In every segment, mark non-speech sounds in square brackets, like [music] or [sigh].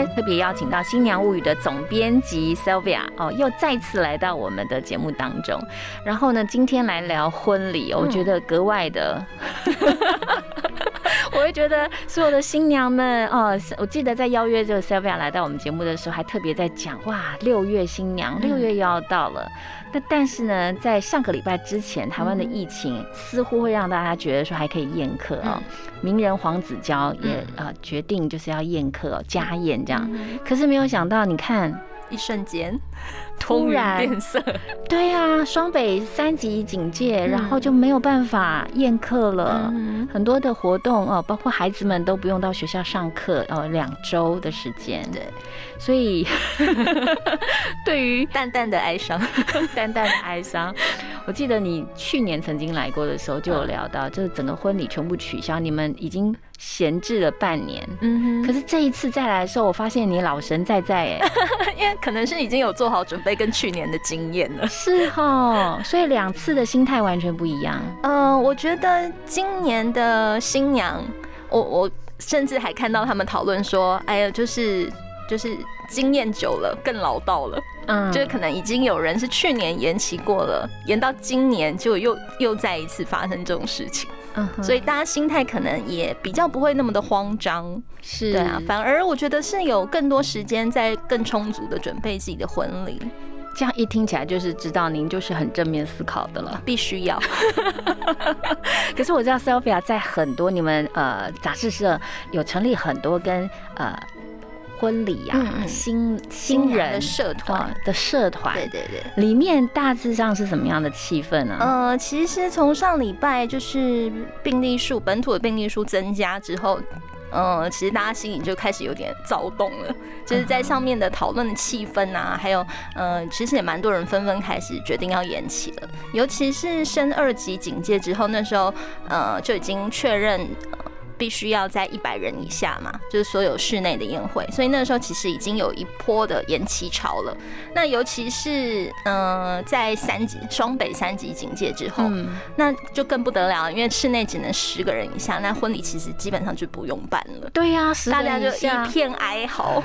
天特别邀请到《新娘物语》的总编辑 Sylvia 哦，又再次来到我们的节目当中。然后呢，今天来聊婚礼，我觉得格外的，我会觉得所有的新娘们哦，我记得在邀约这个 Sylvia 来到我们节目的时候，还特别在讲哇，六月新娘，六月又要到了。那但是呢，在上个礼拜之前，台湾的疫情似乎会让大家觉得说还可以宴客啊。名人黄子佼也呃决定就是要宴客哦家宴这样，可是没有想到，你看一瞬间。[laughs] 突然变色，对啊，双北三级警戒，然后就没有办法宴客了。很多的活动哦，包括孩子们都不用到学校上课哦，两周的时间。对，所以 [laughs] 对于淡淡的哀伤，[laughs] 淡淡的哀伤。我记得你去年曾经来过的时候，就有聊到，就是整个婚礼全部取消，你们已经闲置了半年。嗯哼。可是这一次再来的时候，我发现你老神在在哎，[laughs] 因为可能是已经有做好准备。跟去年的经验了，是哈，所以两次的心态完全不一样。嗯，我觉得今年的新娘，我我甚至还看到他们讨论说，哎呀，就是就是经验久了更老道了，嗯，就是可能已经有人是去年延期过了，延到今年就又又再一次发生这种事情。嗯，所以大家心态可能也比较不会那么的慌张，是对啊，反而我觉得是有更多时间在更充足的准备自己的婚礼。这样一听起来就是知道您就是很正面思考的了，必须要。[laughs] 可是我知道 Sophia 在很多你们呃杂志社有成立很多跟呃。婚礼呀，新新人的社团。的社团，对对对，里面大致上是什么样的气氛呢？呃，其实从上礼拜就是病例数本土的病例数增加之后，嗯，其实大家心里就开始有点躁动了，就是在上面的讨论的气氛啊，还有嗯，其实也蛮多人纷纷开始决定要延期了，尤其是升二级警戒之后，那时候呃就已经确认。必须要在一百人以下嘛，就是所有室内的宴会，所以那时候其实已经有一波的延期潮了。那尤其是嗯，在三级双北三级警戒之后，那就更不得了，因为室内只能十个人以下，那婚礼其实基本上就不用办了。对呀，大家就一片哀嚎。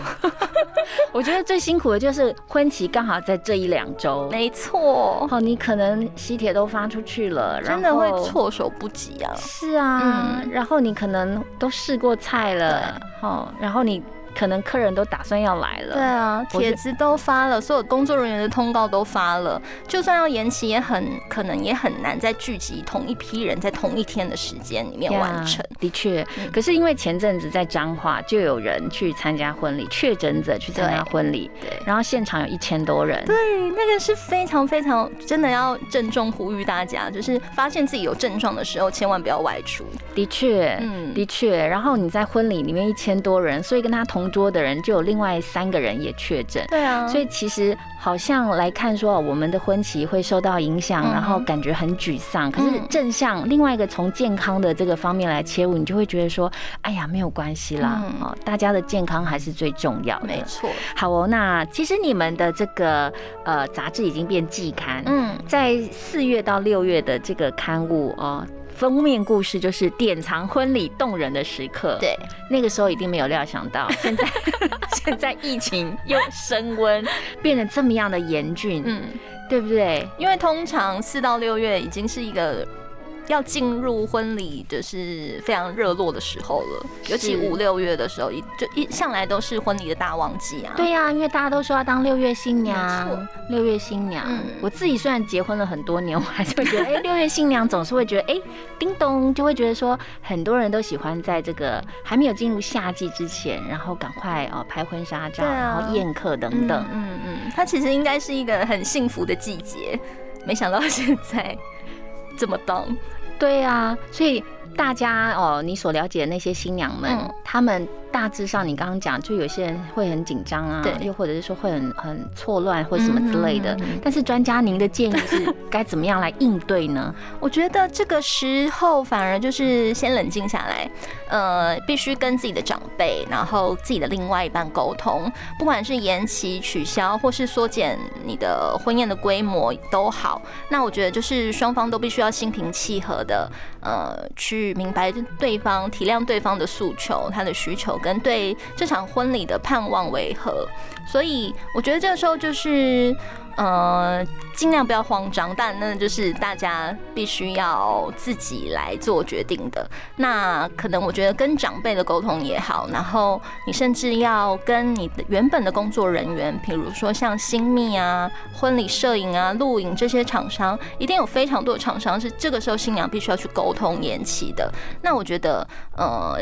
[laughs] 我觉得最辛苦的就是婚期刚好在这一两周，没错。哦，你可能喜帖都发出去了，真的会措手不及啊。是啊，然后你可能。都试过菜了，好，然后你。可能客人都打算要来了，对啊，帖子都发了，所有工作人员的通告都发了，就算要延期，也很可能也很难再聚集同一批人在同一天的时间里面完成。的确，可是因为前阵子在彰化就有人去参加婚礼，确诊者去参加婚礼，对，然后现场有一千多人，对，那个是非常非常真的要郑重呼吁大家，就是发现自己有症状的时候，千万不要外出。的确，嗯，的确，然后你在婚礼里面一千多人，所以跟他同。桌的人就有另外三个人也确诊，对啊，所以其实好像来看说我们的婚期会受到影响，然后感觉很沮丧。可是正向另外一个从健康的这个方面来切入，你就会觉得说，哎呀，没有关系啦，哦，大家的健康还是最重要的。没错。好哦，那其实你们的这个呃杂志已经变季刊，嗯，在四月到六月的这个刊物哦。封面故事就是典藏婚礼动人的时刻。对，那个时候一定没有料想到，[laughs] 现在 [laughs] 现在疫情又升温，变得这么样的严峻，嗯，对不对？因为通常四到六月已经是一个。要进入婚礼就是非常热络的时候了，尤其五六月的时候，一就一向来都是婚礼的大旺季啊。对呀，因为大家都说要当六月新娘，六月新娘。我自己虽然结婚了很多年，我还是会觉得，[laughs] 哎，六月新娘总是会觉得，哎，叮咚，就会觉得说，很多人都喜欢在这个还没有进入夏季之前，然后赶快哦拍婚纱照，然后宴客等等。嗯嗯，它其实应该是一个很幸福的季节，没想到现在怎么当。对啊，所以大家哦，你所了解的那些新娘们，她们。大致上你刚刚讲，就有些人会很紧张啊，对又或者是说会很很错乱或什么之类的。但是专家，您的建议是该怎么样来应对呢？[laughs] 我觉得这个时候反而就是先冷静下来，呃，必须跟自己的长辈，然后自己的另外一半沟通，不管是延期、取消，或是缩减你的婚宴的规模都好。那我觉得就是双方都必须要心平气和的，呃，去明白对方、体谅对方的诉求、他的需求，跟对这场婚礼的盼望为何。所以我觉得这个时候就是。呃，尽量不要慌张，但那就是大家必须要自己来做决定的。那可能我觉得跟长辈的沟通也好，然后你甚至要跟你的原本的工作人员，比如说像新密啊、婚礼摄影啊、录影这些厂商，一定有非常多的厂商是这个时候新娘必须要去沟通延期的。那我觉得，呃。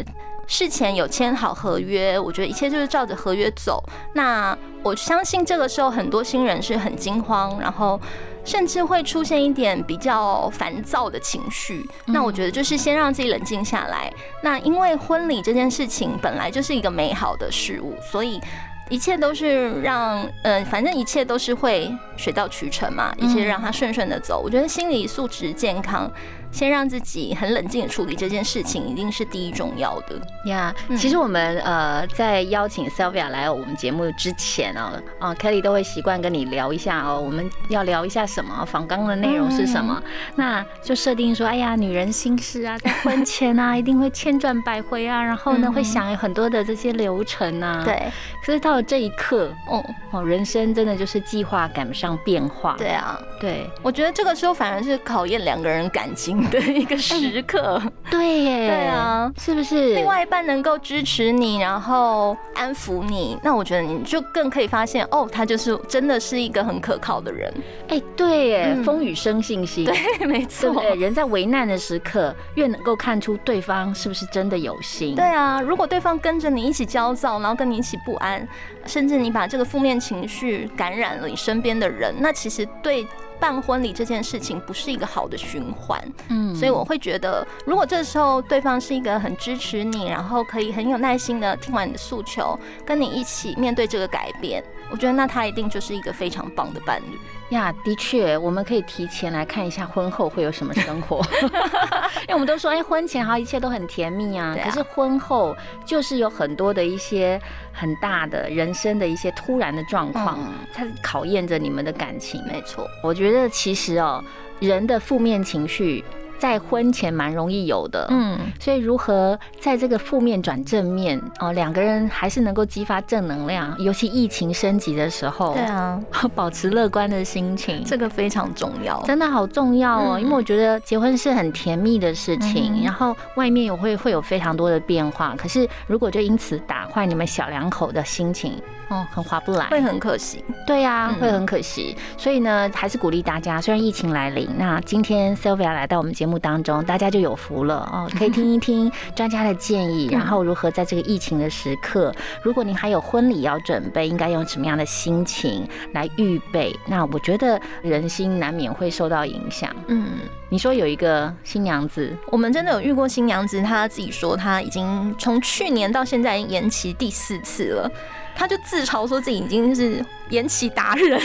事前有签好合约，我觉得一切就是照着合约走。那我相信这个时候很多新人是很惊慌，然后甚至会出现一点比较烦躁的情绪。那我觉得就是先让自己冷静下来。那因为婚礼这件事情本来就是一个美好的事物，所以一切都是让呃，反正一切都是会水到渠成嘛，一切让它顺顺的走。我觉得心理素质健康。先让自己很冷静的处理这件事情，一定是第一重要的呀。其实我们呃在邀请 Sylvia 来我们节目之前哦，啊 Kelly 都会习惯跟你聊一下哦，我们要聊一下什么，访纲的内容是什么，那就设定说，哎呀，女人心事啊，在婚前啊 [laughs] 一定会千转百回啊，然后呢会想有很多的这些流程啊。对。可是到了这一刻，哦哦，人生真的就是计划赶不上变化。对啊，对，我觉得这个时候反而是考验两个人感情。[laughs] 的一个时刻，对耶，对啊，是不是？另外一半能够支持你，然后安抚你，那我觉得你就更可以发现，哦，他就是真的是一个很可靠的人。哎，对耶，风雨生信心，对，没错。人在危难的时刻，越能够看出对方是不是真的有心。对啊，如果对方跟着你一起焦躁，然后跟你一起不安，甚至你把这个负面情绪感染了你身边的人，那其实对。办婚礼这件事情不是一个好的循环，嗯，所以我会觉得，如果这时候对方是一个很支持你，然后可以很有耐心的听完你的诉求，跟你一起面对这个改变，我觉得那他一定就是一个非常棒的伴侣。呀。的确，我们可以提前来看一下婚后会有什么生活，[laughs] 因为我们都说，哎，婚前好像一切都很甜蜜啊，可是婚后就是有很多的一些很大的人生的一些突然的状况，它考验着你们的感情。没错，我觉得。觉得其实哦，人的负面情绪。在婚前蛮容易有的，嗯，所以如何在这个负面转正面哦，两个人还是能够激发正能量，尤其疫情升级的时候，对啊，[laughs] 保持乐观的心情，这个非常重要，真的好重要哦。因为我觉得结婚是很甜蜜的事情，然后外面也会会有非常多的变化，可是如果就因此打坏你们小两口的心情，哦，很划不来，会很可惜。对呀，会很可惜。所以呢，还是鼓励大家，虽然疫情来临，那今天 Sylvia 来到我们节目。当中，大家就有福了哦，[laughs] 可以听一听专家的建议，然后如何在这个疫情的时刻，如果您还有婚礼要准备，应该用什么样的心情来预备？那我觉得人心难免会受到影响。嗯，你说有一个新娘子，我们真的有遇过新娘子，她自己说她已经从去年到现在延期第四次了。他就自嘲说自己已经是延期达人，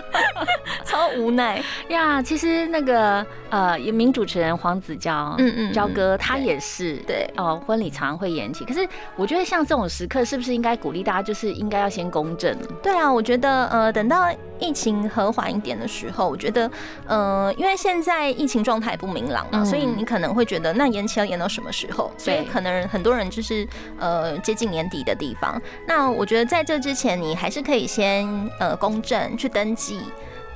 [laughs] 超无奈呀。其实那个呃，名主持人黄子佼，嗯嗯，佼哥他也是对哦，婚礼常常会延期。可是我觉得像这种时刻，是不是应该鼓励大家，就是应该要先公正？对啊，我觉得呃，等到疫情和缓一点的时候，我觉得呃，因为现在疫情状态不明朗嘛，所以你可能会觉得那延期要延到什么时候？所以可能很多人就是呃接近年底的地方，那我。我觉得在这之前，你还是可以先呃公证去登记。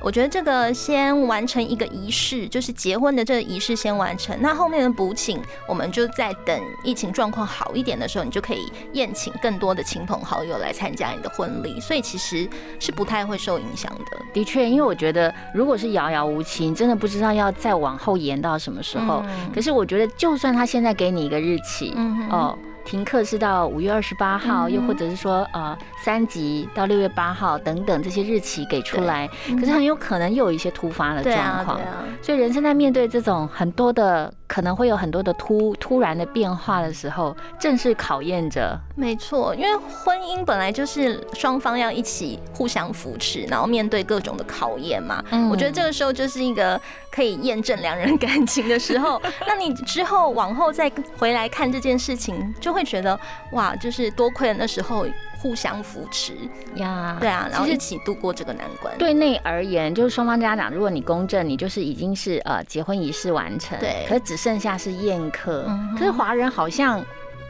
我觉得这个先完成一个仪式，就是结婚的这个仪式先完成。那后面的补请，我们就在等疫情状况好一点的时候，你就可以宴请更多的亲朋好友来参加你的婚礼。所以其实是不太会受影响的。的确，因为我觉得如果是遥遥无期，你真的不知道要再往后延到什么时候。可是我觉得，就算他现在给你一个日期，哦。停课是到五月二十八号，嗯又或者是说呃三级到六月八号等等这些日期给出来，可是很有可能又有一些突发的状况。所以人生在面对这种很多的可能会有很多的突突然的变化的时候，正是考验着没错，因为婚姻本来就是双方要一起互相扶持，然后面对各种的考验嘛。嗯。我觉得这个时候就是一个可以验证两人感情的时候。[laughs] 那你之后往后再回来看这件事情，就会觉得哇，就是多亏了那时候互相扶持，呀，对啊，然后一起度过这个难关。对内而言，就是双方家长，如果你公证，你就是已经是呃结婚仪式完成，对可是只剩下是宴客。嗯可是华人好像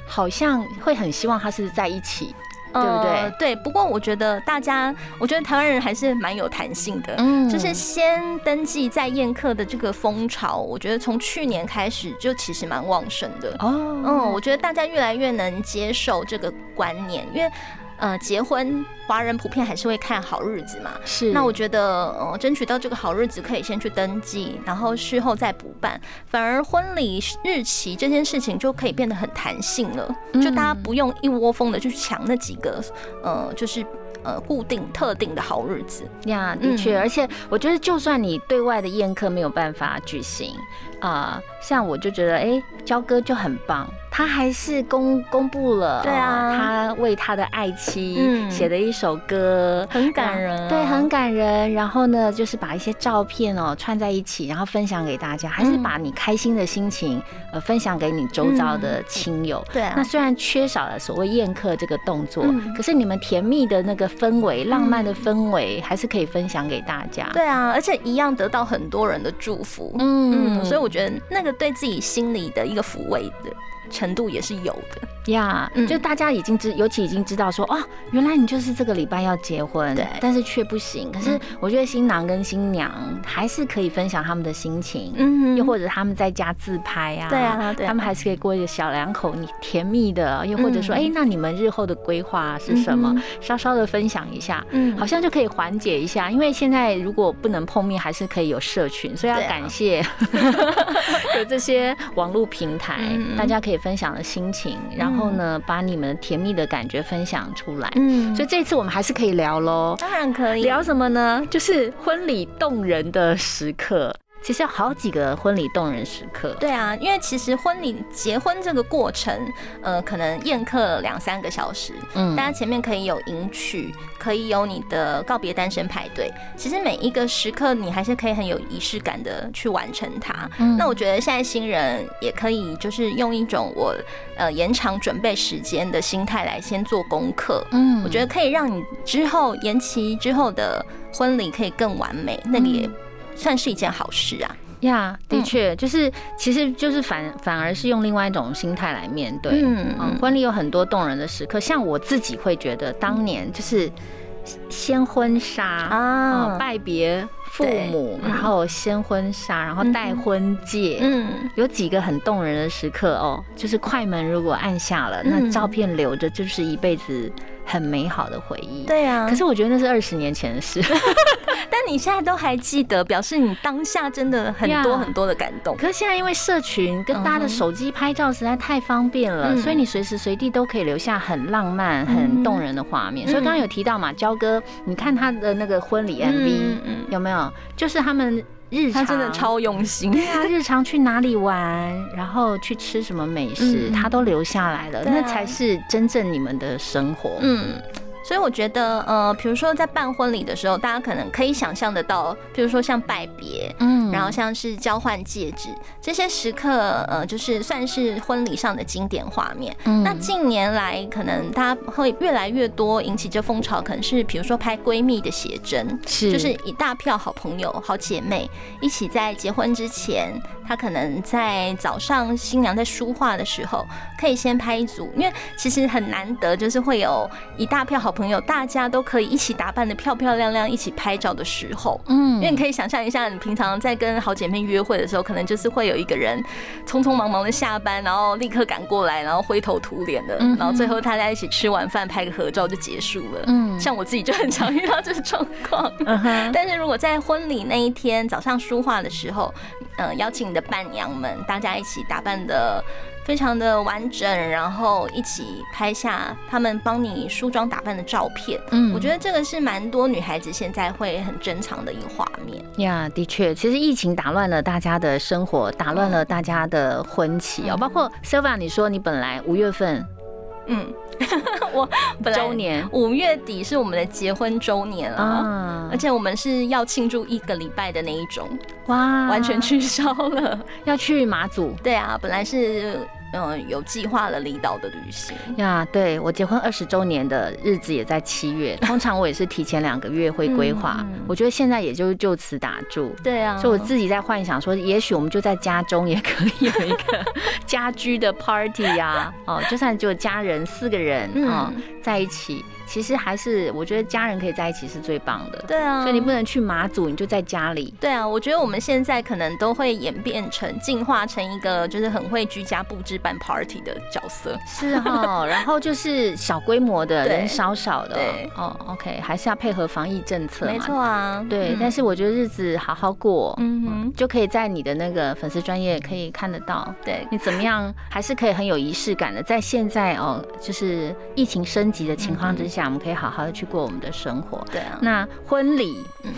好像会很希望他是在一起，对不对呃对，不过我觉得大家，我觉得台湾人还是蛮有弹性的。嗯就是先登记再宴客的这个风潮，我觉得从去年开始就其实蛮旺盛的。哦，嗯，我觉得大家越来越能接受这个观念，因为呃，结婚华人普遍还是会看好日子嘛。是那我觉得，呃，争取到这个好日子，可以先去登记，然后事后再补办。反而婚礼日期这件事情就可以变得很弹性了，就大家嗯不用一窝蜂的去抢那几个，呃，就是呃固定特定的好日子。呀，的确，嗯而且我觉得，就算你对外的宴客没有办法举行，啊、像我就觉得，哎，焦哥就很棒，他还是公公布了，对啊哦他为他的爱妻嗯写的一首歌，很感人啊对，很感人。然后呢，就是把一些照片哦串在一起，然后分享给大家，还是嗯把你开心的心情呃分享给你周遭的亲友。对啊那，虽然缺少了所谓宴客这个动作，嗯可是你们甜蜜的那个氛围、浪漫的氛围，还是可以分享给大家。对啊，而且一样得到很多人的祝福。嗯嗯，所以我觉得那个对自己心里的一个抚慰的程度也是有的。呀嗯。就大家已经知，尤其已经知道说，哦，原来你就是这个礼拜要结婚，对。但是却不行。可是嗯。我觉得新郎跟新娘还是可以分享他们的心情，嗯又或者他们在家自拍啊，对啊对啊。他们还是可以过一个小两口你甜蜜的，又或者说，嗯。哎、那你们日后的规划是什么？嗯稍稍的分享一下。嗯。好像就可以缓解一下，因为现在如果不能碰面，还是可以有社群，所以要感谢 [laughs] 有这些网络平台，嗯。大家可以分享的心情，然后呢，把你们甜蜜的感觉分享出来。嗯所以这次我们还是可以聊喽。当然可以聊什么呢？就是婚礼动人的时刻。其实有好几个婚礼动人时刻。对啊，因为其实婚礼结婚这个过程，呃，可能宴客两三个小时，嗯大家前面可以有迎娶，可以有你的告别单身派对。其实每一个时刻，你还是可以很有仪式感的去完成它。嗯那我觉得现在新人也可以，就是用一种我呃延长准备时间的心态来先做功课。嗯我觉得可以让你之后延期之后的婚礼可以更完美，那个也算是一件好事啊。呀，的嗯确，就是其实就是反反而是用另外一种心态来面对。嗯嗯，婚礼有很多动人的时刻，像我自己会觉得，当年就是先婚纱啊，啊拜别父母，然后先婚纱，然后戴婚戒，嗯，有几个很动人的时刻哦，就是快门如果按下了，嗯那照片留着就是一辈子很美好的回忆。。对啊。可是我觉得那是二十年前的事，[laughs] 但你现在都还记得，表示你当下真的很多很多的感动。可是现在因为社群跟大家的手机拍照实在太方便了，嗯所以你随时随地都可以留下很浪漫、很动人的画面。嗯所以刚刚有提到嘛，焦哥，你看他的那个婚礼 MV、嗯嗯有没有？就是他们日常他真的超用心。对啊，日常去哪里玩，然后去吃什么美食，嗯他都留下来了，啊那才是真正你们的生活。嗯。所以我觉得，呃，比如说在办婚礼的时候，大家可能可以想象得到，比如说像拜别，嗯。然后像是交换戒指这些时刻，呃，就是算是婚礼上的经典画面。嗯。那近年来，可能大家会越来越多引起这风潮，可能是比如说拍闺蜜的写真，是。就是一大票好朋友、好姐妹一起在结婚之前，她可能在早上新娘在梳化的时候，可以先拍一组，因为其实很难得，就是会有一大票好朋友，大家都可以一起打扮的漂漂亮亮，一起拍照的时候。嗯因为你可以想象一下，你平常在跟好姐妹约会的时候，可能就是会有一个人匆匆忙忙的下班，然后立刻赶过来，然后灰头土脸的，然后最后大家一起吃完饭拍个合照就结束了。嗯像我自己就很常遇到这个状况。嗯哼 [laughs] 但是如果在婚礼那一天早上梳化的时候，呃邀请你的伴娘们，大家一起打扮的非常的完整，然后一起拍下他们帮你梳妆打扮的照片。嗯我觉得这个是蛮多女孩子现在会很珍藏的一个画面。呀的确，其实疫情打乱了大家的生活，打乱了大家的婚期哦。嗯包括 Sylvia，你说你本来五月份嗯，[laughs] 我本来周年五月底是我们的结婚周年啊。啊而，且我们是要庆祝一个礼拜的那一种，哇完全取消了。要去马祖对啊，本来是嗯、呃有计划了离岛的旅行。呀。对我结婚二十周年的日子也在七月，通常我也是提前两个月会规划。[laughs] 我觉得现在也就就此打住。对啊，所以我自己在幻想说，也许我们就在家中也可以有一个 [laughs] 家居的 party 呀、哦，就算只有家人四个人啊嗯在一起，其实还是我觉得家人可以在一起是最棒的。对啊，所以你不能去马祖，你就在家里。对啊，我觉得我们现在可能都会演变成进化成一个就是很会居家布置办 party 的角色。是哈，[laughs] 然后就是小规模的，人少少的。对哦，OK，还是要配合防疫政策。没错啊，对，嗯但是我觉得日子好好过，嗯哼，就可以在你的那个粉丝专业可以看得到。对，你怎么样，还是可以很有仪式感的。在现在哦，就是疫情升级的情况之下，我们可以好好的去过我们的生活。对啊，那婚礼，嗯，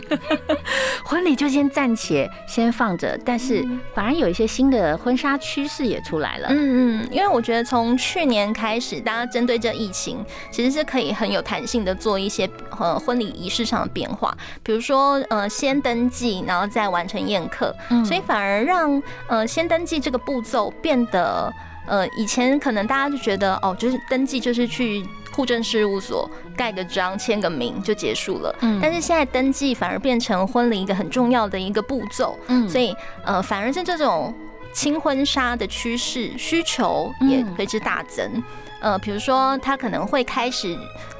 [laughs] 婚礼就先暂且先放着，但是反而有一些新的婚纱趋势也出来了。嗯嗯，因为我觉得从去年开始，大家针对这疫情，其实是可以很有弹性的做一些呃婚礼仪式上的变化，比如说呃先登记，然后再完成宴客，嗯。所以反而让呃先登记这个步骤变得呃以前可能大家就觉得哦，就是登记就是去户政事务所盖个章、签个名就结束了，嗯。但是现在登记反而变成婚礼一个很重要的一个步骤，嗯。所以呃，反而是这种轻婚纱的趋势需求也嗯。随之大增。呃，比如说他可能会开始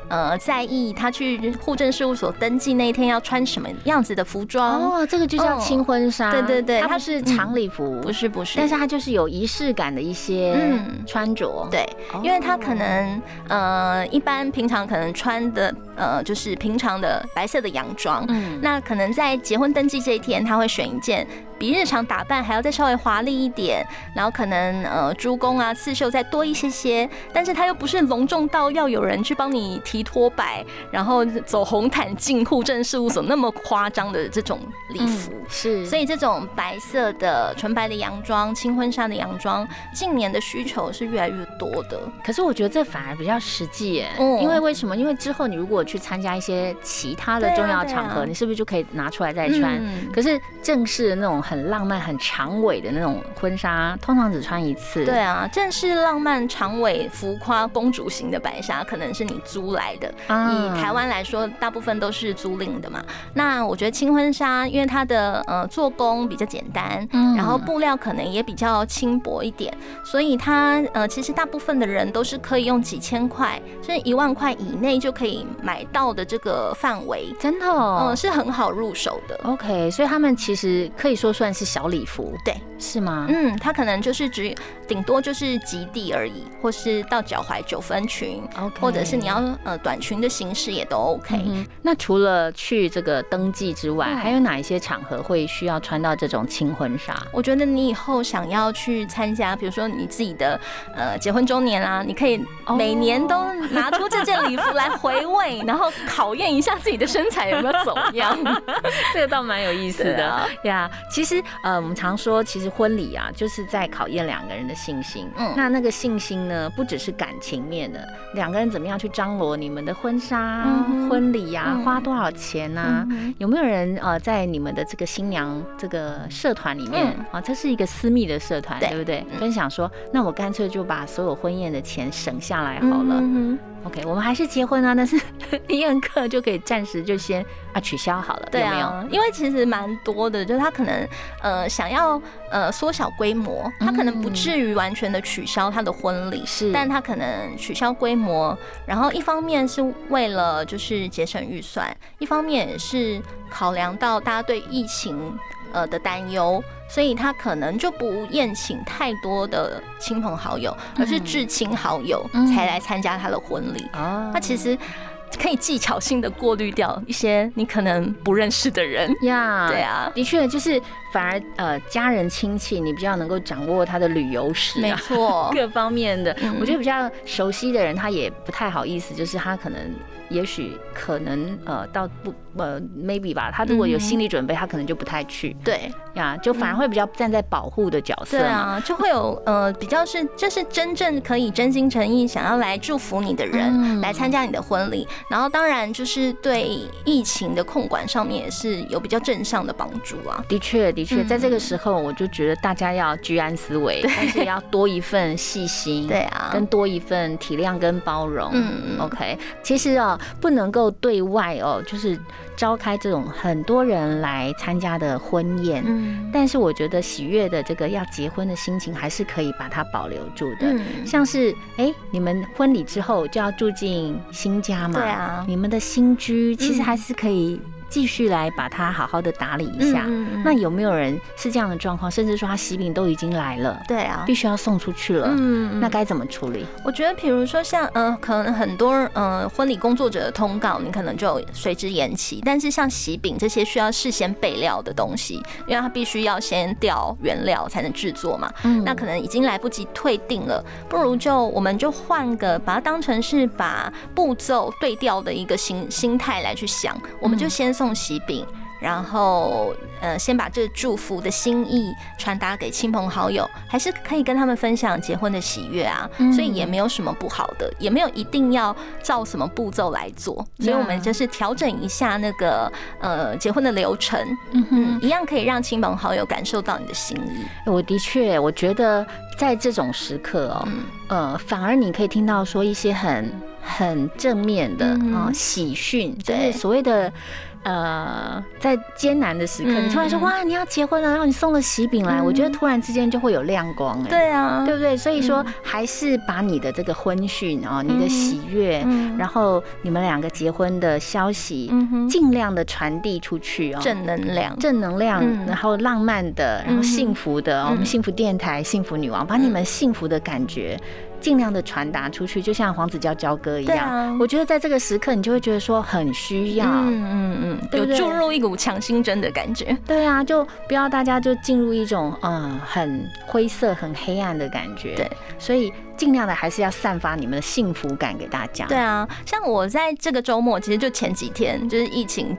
呃在意他去户政事务所登记那一天要穿什么样子的服装。哦，这个就叫哦轻婚纱。对对对它是长礼服，不是不是，但是它就是有仪式感的一些嗯穿着。对，哦，因为他可能呃一般平常可能穿的呃就是平常的白色的洋装，嗯，那可能在结婚登记这一天，他会选一件比日常打扮还要再稍微华丽一点，然后可能呃珠宫啊刺绣再多一些些，但是他又不是隆重到要有人去帮你提拖摆，然后走红毯进户政事务所那么夸张的这种礼服。嗯是，所以这种白色的纯白的洋装、轻婚纱的洋装，近年的需求是越来越多的。可是我觉得这反而比较实际耶，嗯因为为什么？因为之后你如果去参加一些其他的重要场合，你是不是就可以拿出来再穿？嗯可是正式的那种很浪漫、很长尾的那种婚纱，通常只穿一次。对啊，正式浪漫、长尾、浮夸、公主型的白纱，可能是你租来的。啊以台湾来说，大部分都是租赁的嘛。那我觉得轻婚纱，因为它的呃做工比较简单，嗯然后布料可能也比较轻薄一点，所以它呃其实大部分的人都是可以用几千块，甚至一万块以内就可以买到的这个范围，真的哦嗯，是很好入手的。OK，所以他们其实可以说算是小礼服，对，是吗？嗯，它可能就是只顶多就是及地而已，或是到脚踝九分裙，OK，或者是你要呃短裙的形式也都 OK。嗯那除了去这个登记之外，嗯还有哪一些场合会需要穿到这种轻婚纱？我觉得你以后想要去参加，比如说你自己的呃结婚周年啦，你可以每年都拿出这件礼服来回味，然后考验一下自己的身材有没有走样。[laughs] 这个倒蛮有意思的呀。其实呃，我们常说，其实婚礼啊，就是在考验两个人的信心。嗯那那个信心呢，不只是感情面的，两个人怎么样去张罗你们的婚纱、嗯婚礼呀、嗯花多少钱呐、嗯有没有人呃，在你们的这个新娘这个社团里面、嗯啊，这是一个私密的社团，对对不对？嗯分享说，那我干脆就把所有婚宴的钱省下来好了。嗯 OK，我们还是结婚啊，但是 [laughs] 宴客就可以暂时就先啊取消好了，对有没有？啊，因为其实蛮多的，就是他可能呃想要呃缩小规模，他可能不至于完全的取消他的婚礼，是但他可能取消规模，然后一方面是为了就是节省预算，一方面也是考量到大家对疫情呃的担忧，所以他可能就不宴请太多的亲朋好友，而是至亲好友嗯才来参加他的婚礼。哦那其实可以技巧性的过滤掉一些你可能不认识的人。呀，对啊，的确就是反而呃家人亲戚你比较能够掌握他的旅游史没啊。错，[laughs] 各方面的，嗯。我觉得比较熟悉的人，他也不太好意思，就是他可能，也许可能呃，到不呃 maybe 吧，他如果有嗯心理准备，他可能就不太去对。呀，就反而会比较站在保护的角色。对啊，就会有呃比较是这是真正可以真心诚意想要来祝福你的人、嗯。来参加你的婚礼，然后当然就是对疫情的控管上面也是有比较正向的帮助啊。的确，的确，嗯在这个时候，我就觉得大家要居安思危，但是也要多一份细心，对啊，跟多一份体谅跟包容。嗯嗯 OK，其实哦，不能够对外哦，就是召开这种很多人来参加的婚宴。嗯但是我觉得喜悦的这个要结婚的心情，还是可以把它保留住的。嗯像是哎、你们婚礼之后就要住进新家嘛，对啊你们的新居其实嗯还是可以继续来把它好好的打理一下。嗯嗯那有没有人是这样的状况？甚至说他喜饼都已经来了，对啊必，须要送出去了，嗯那该怎么处理？我觉得，比如说像呃，可能很多呃婚礼工作者的通告，你可能就随之延期。但是像喜饼这些需要事先备料的东西，因为它必须要先调原料才能制作嘛，嗯那可能已经来不及退订了，不如就我们就换个把它当成是把步骤对调的一个心心态来去想，我们就先送喜饼。然后，呃，先把这祝福的心意传达给亲朋好友，还是可以跟他们分享结婚的喜悦啊。嗯所以也没有什么不好的，也没有一定要照什么步骤来做。所以我们就是调整一下那个呃结婚的流程，嗯嗯，一样可以让亲朋好友感受到你的心意。我的确，我觉得在这种时刻哦，嗯呃，反而你可以听到说一些很很正面的嗯啊、喜讯，就是对所谓的。呃，在艰难的时刻，你突然说嗯。哇，你要结婚了，然后你送了喜饼来，嗯。我觉得突然之间就会有亮光，哎，对啊，对不对？所以说嗯，还是把你的这个婚讯啊，你的嗯。喜悦，嗯。然后你们两个结婚的消息，尽量的传递出去哦，正能量。正能量，嗯。然后浪漫的，然后嗯幸福的，哦我们嗯。幸福电台、幸福女王，把你们幸福的感觉尽量的传达出去，就像黄子佼佼哥一样。对啊，我觉得在这个时刻，你就会觉得说很需要。嗯嗯嗯，有注入一股强心针的感觉。对啊，就不要大家就进入一种嗯很灰色、很黑暗的感觉。对，所以尽量的还是要散发你们的幸福感给大家。对啊，像我在这个周末，其实就前几天，就是疫情。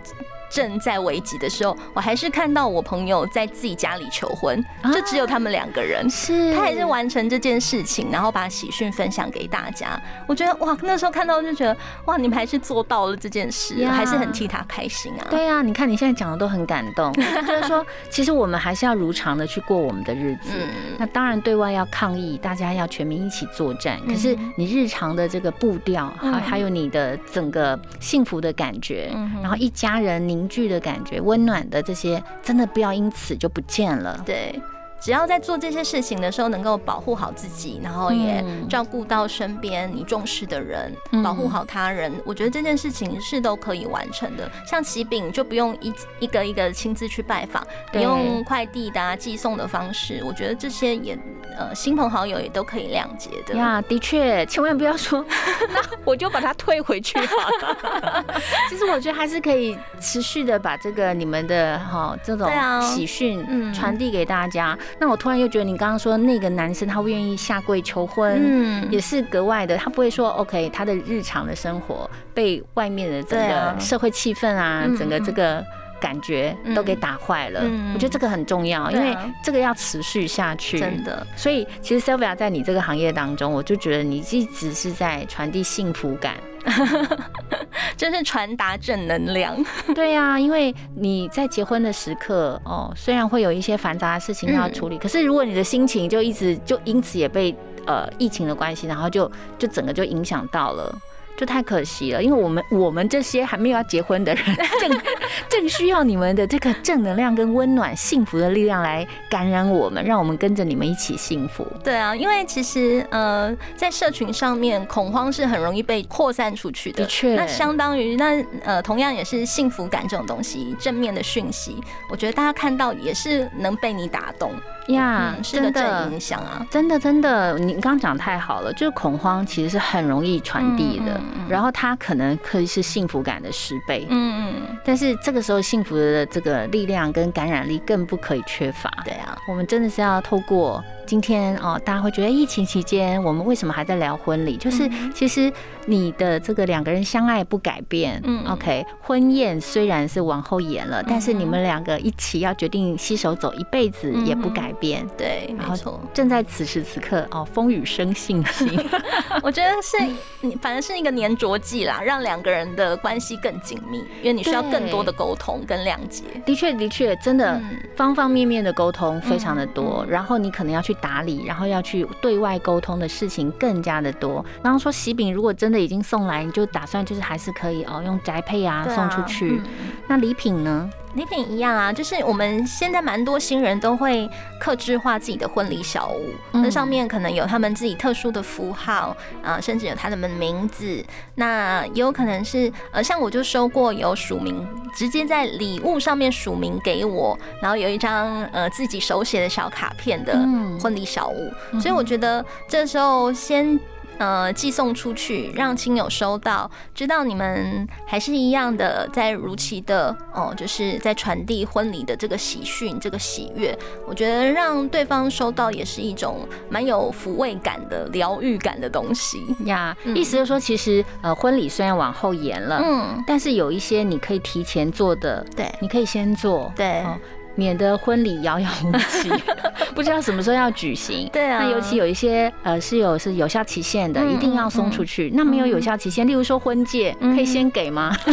正在危急的时候，我还是看到我朋友在自己家里求婚，啊就只有他们两个人。是他还是完成这件事情，然后把喜讯分享给大家。我觉得哇，那时候看到就觉得哇，你们还是做到了这件事，呀还是很替他开心啊。对啊，你看你现在讲的都很感动，[laughs] 就是说，其实我们还是要如常的去过我们的日子。嗯，那当然，对外要抗议，大家要全民一起作战。可是嗯你日常的这个步调，还嗯还有你的整个幸福的感觉，嗯然后一家人凝聚的感觉，温暖的这些，真的不要因此就不见了。对。只要在做这些事情的时候，能够保护好自己，然后也嗯照顾到身边你重视的人，嗯保护好他人，我觉得这件事情是都可以完成的。像喜饼就不用一一个一个亲自去拜访，你用快递的、啊、寄送的方式，我觉得这些也呃亲朋好友也都可以谅解的。呀，的确，千万不要说，[laughs] 那我就把它退回去好了。[laughs] 其实我觉得还是可以持续的把这个你们的哈这种喜讯嗯传递给大家。那我突然又觉得你刚刚说那个男生他会愿意下跪求婚，嗯也是格外的，他不会说 OK，他的日常的生活被外面的整对啊个社会气氛啊，嗯整个这个。感觉都给打坏了，嗯我觉得这个很重要，因为这个要持续下去。真的，所以其实 Sylvia 在你这个行业当中，我就觉得你一直是在传递幸福感。[laughs] 就是传达正能量。[laughs] 对呀、因为你在结婚的时刻哦，虽然会有一些繁杂的事情要处理，可是如果你的心情就一直就因此也被呃疫情的关系，然后就就整个就影响到了。就太可惜了，因为我们我们这些还没有要结婚的人，[laughs] 正正需要你们的这个正能量跟温暖、幸福的力量来感染我们，让我们跟着你们一起幸福。对啊，因为其实呃，在社群上面，恐慌是很容易被扩散出去的。的确那相当于那呃，同样也是幸福感这种东西，正面的讯息，我觉得大家看到也是能被你打动，呀嗯，是个真的正影响啊。真的，真的，你刚刚讲得太好了，就是恐慌其实是很容易传递的。嗯嗯。然后他可能可以是幸福感的十倍，嗯嗯，但是这个时候幸福的这个力量跟感染力更不可以缺乏。对啊，我们真的是要透过今天哦，大家会觉得疫情期间我们为什么还在聊婚礼？就是嗯其实你的这个两个人相爱不改变，嗯，OK，婚宴虽然是往后延了，但是嗯你们两个一起要决定携手走一辈子也不改变。对，然后没错。正在此时此刻哦，风雨生信心。[laughs] 我觉得是，你反正是一个粘着剂啦，让两个人的关系更紧密，因为你需要更多的沟通跟谅解。的确，的确，真的嗯方方面面的沟通非常的多，然后你可能要去打理，然后要去对外沟通的事情更加的多。然后说喜饼如果真的已经送来，你就打算就是还是可以哦，用宅配啊啊送出去。嗯那礼品呢？礼品一样啊，就是我们现在蛮多新人都会克制化自己的婚礼小物，嗯那上面可能有他们自己特殊的符号，啊，甚至有他们的名字。那也有可能是，呃，像我就收过有署名，直接在礼物上面署名给我，然后有一张呃自己手写的小卡片的嗯婚礼小物，所以我觉得这时候先。呃，寄送出去，让亲友收到，知道你们还是一样的，在如期的哦，就是在传递婚礼的这个喜讯、这个喜悦。我觉得让对方收到也是一种蛮有抚慰感的、疗愈感的东西。呀，嗯意思就是说，其实呃，婚礼虽然往后延了，嗯，但是有一些你可以提前做的，对你可以先做，对哦免得婚礼遥遥无期，[laughs] 不知道什么时候要举行。对啊那尤其有一些呃是有是有效期限的，嗯一定要送出去。那没有有效期限，例如说婚戒，嗯可以先给吗？[laughs]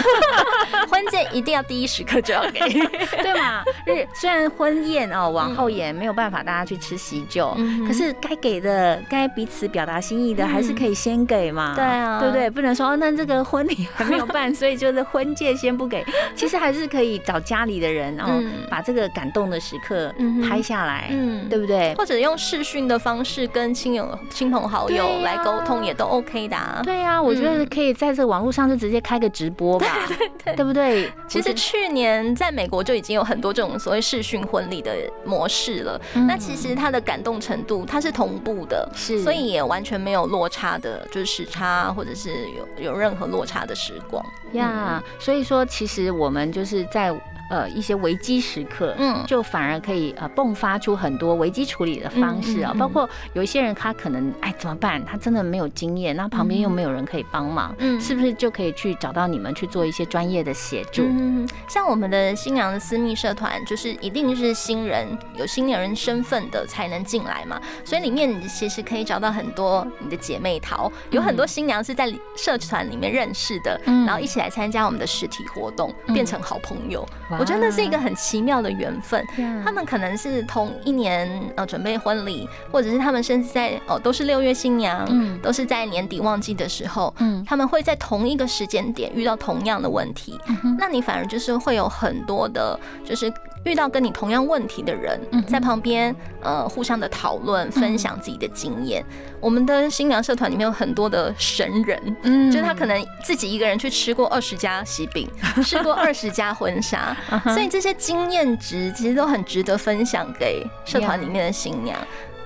婚戒一定要第一时刻就要给。[laughs] 对嘛？日虽然婚宴哦往后延，没有办法大家去吃喜酒，嗯可是该给的、该彼此表达心意的，嗯还是可以先给嘛。对啊对不对？不能说哦，那这个婚礼还没有办，所以就是婚戒先不给。其实还是可以找家里的人然后，把这个感动的时刻拍下来，嗯对不对？或者用视讯的方式跟亲友、亲朋好友来沟通，也都 OK 的、啊。对呀、我觉得嗯可以在这个网络上就直接开个直播吧，[laughs] 对不对？其实去年在美国就已经有很多这种所谓视讯婚礼的模式了。嗯那其实它的感动程度它是同步的，是所以也完全没有落差的，就是时差或者是有有任何落差的时光。呀所以说其实我们就是在呃一些危机时刻，嗯。就反而可以呃迸发出很多危机处理的方式啊、包括有一些人他可能哎怎么办，他真的没有经验，那旁边又没有人可以帮忙，嗯。是不是就可以去找到你们去做一些专业的协助？嗯，像我们的新娘的私密社团，就是一定是新人有新娘人身份的才能进来嘛，所以里面你其实可以找到很多你的姐妹淘，有很多新娘是在社团里面认识的，嗯。然后一起来参加我们的实体活动，嗯。变成好朋友。哇。我觉得那是一个很奇妙的缘分。他们可能是同一年呃准备婚礼，或者是他们甚至在哦都是六月新娘，嗯都是在年底旺季的时候，嗯他们会在同一个时间点遇到同样的问题，嗯那你反而就是会有很多的，就是遇到跟你同样问题的人嗯在旁边呃互相的讨论，分享自己的经验。我们的新娘社团里面有很多的神人。嗯就是他可能自己一个人去吃过二十家喜饼，[laughs] 吃过二十家婚纱，所以这些经验值其实都很值得分享给社团里面的新娘。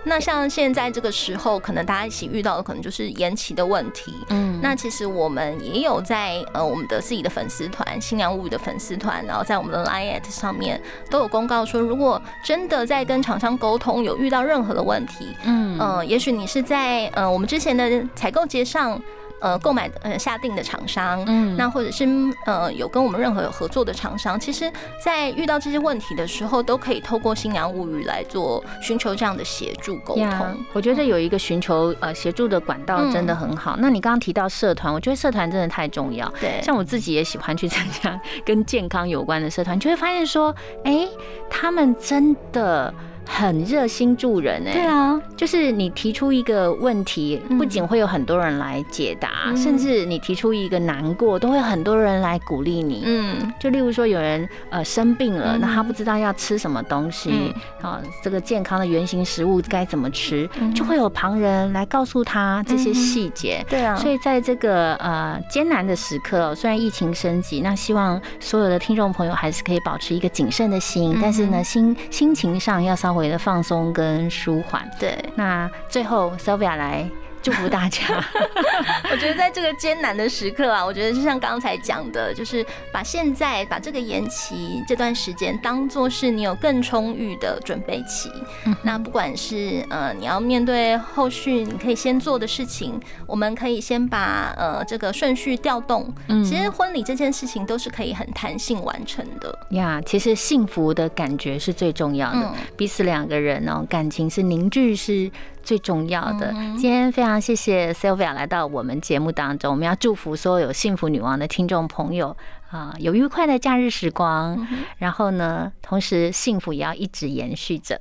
那像现在这个时候，可能大家一起遇到的可能就是延期的问题。嗯那其实我们也有在呃我们的自己的粉丝团新娘物语的粉丝团，然后在我们的 Line at 上面都有公告说，如果真的在跟厂商沟通有遇到任何的问题，嗯呃，也许你是在呃我们之前的采购节上呃购买呃下定的厂商，嗯那或者是呃有跟我们任何有合作的厂商，其实在遇到这些问题的时候，都可以透过新娘物语来做寻求这样的协助沟呀通。我觉得有一个寻求呃协助的管道真的很好。那你刚刚提到社团，我觉得社团真的太重要。对，像我自己也喜欢去参加跟健康有关的社团，就会发现说，哎、他们真的很热心助人哎、对啊，就是你提出一个问题，嗯。不仅会有很多人来解答，嗯。甚至你提出一个难过，都会很多人来鼓励你。嗯。就例如说，有人呃生病了，嗯。那他不知道要吃什么东西嗯，啊，这个健康的原型食物该怎么吃，嗯。就会有旁人来告诉他这些细节。对啊，所以在这个呃艰难的时刻哦，虽然疫情升级，那希望所有的听众朋友还是可以保持一个谨慎的心，嗯。但是呢，心心情上要稍微的放松跟舒缓。对。那最后 Sylvia 来祝福大家。[laughs] 我觉得在这个艰难的时刻啊，我觉得就像刚才讲的，就是把现在把这个延期这段时间当做是你有更充裕的准备期。那不管是呃你要面对后续你可以先做的事情，我们可以先把呃这个顺序调动。嗯，其实婚礼这件事情都是可以很弹性完成的呀。其实幸福的感觉是最重要的，彼此两个人哦感情是凝聚是。最重要的，今天非常谢谢 Sylvia 来到我们节目当中，我们要祝福所有幸福女王的听众朋友啊，有愉快的假日时光，然后呢，同时幸福也要一直延续着。